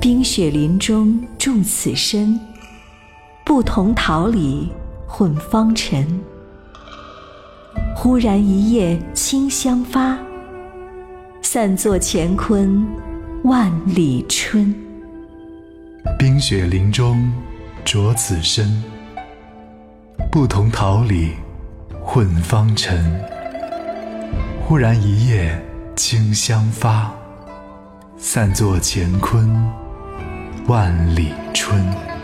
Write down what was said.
冰雪林中住此身，不同桃李混芳尘。忽然一夜清香发，散作乾坤万里春。冰雪林中着此身，不同桃李混芳尘。忽然一夜清香发，散作乾坤万里春。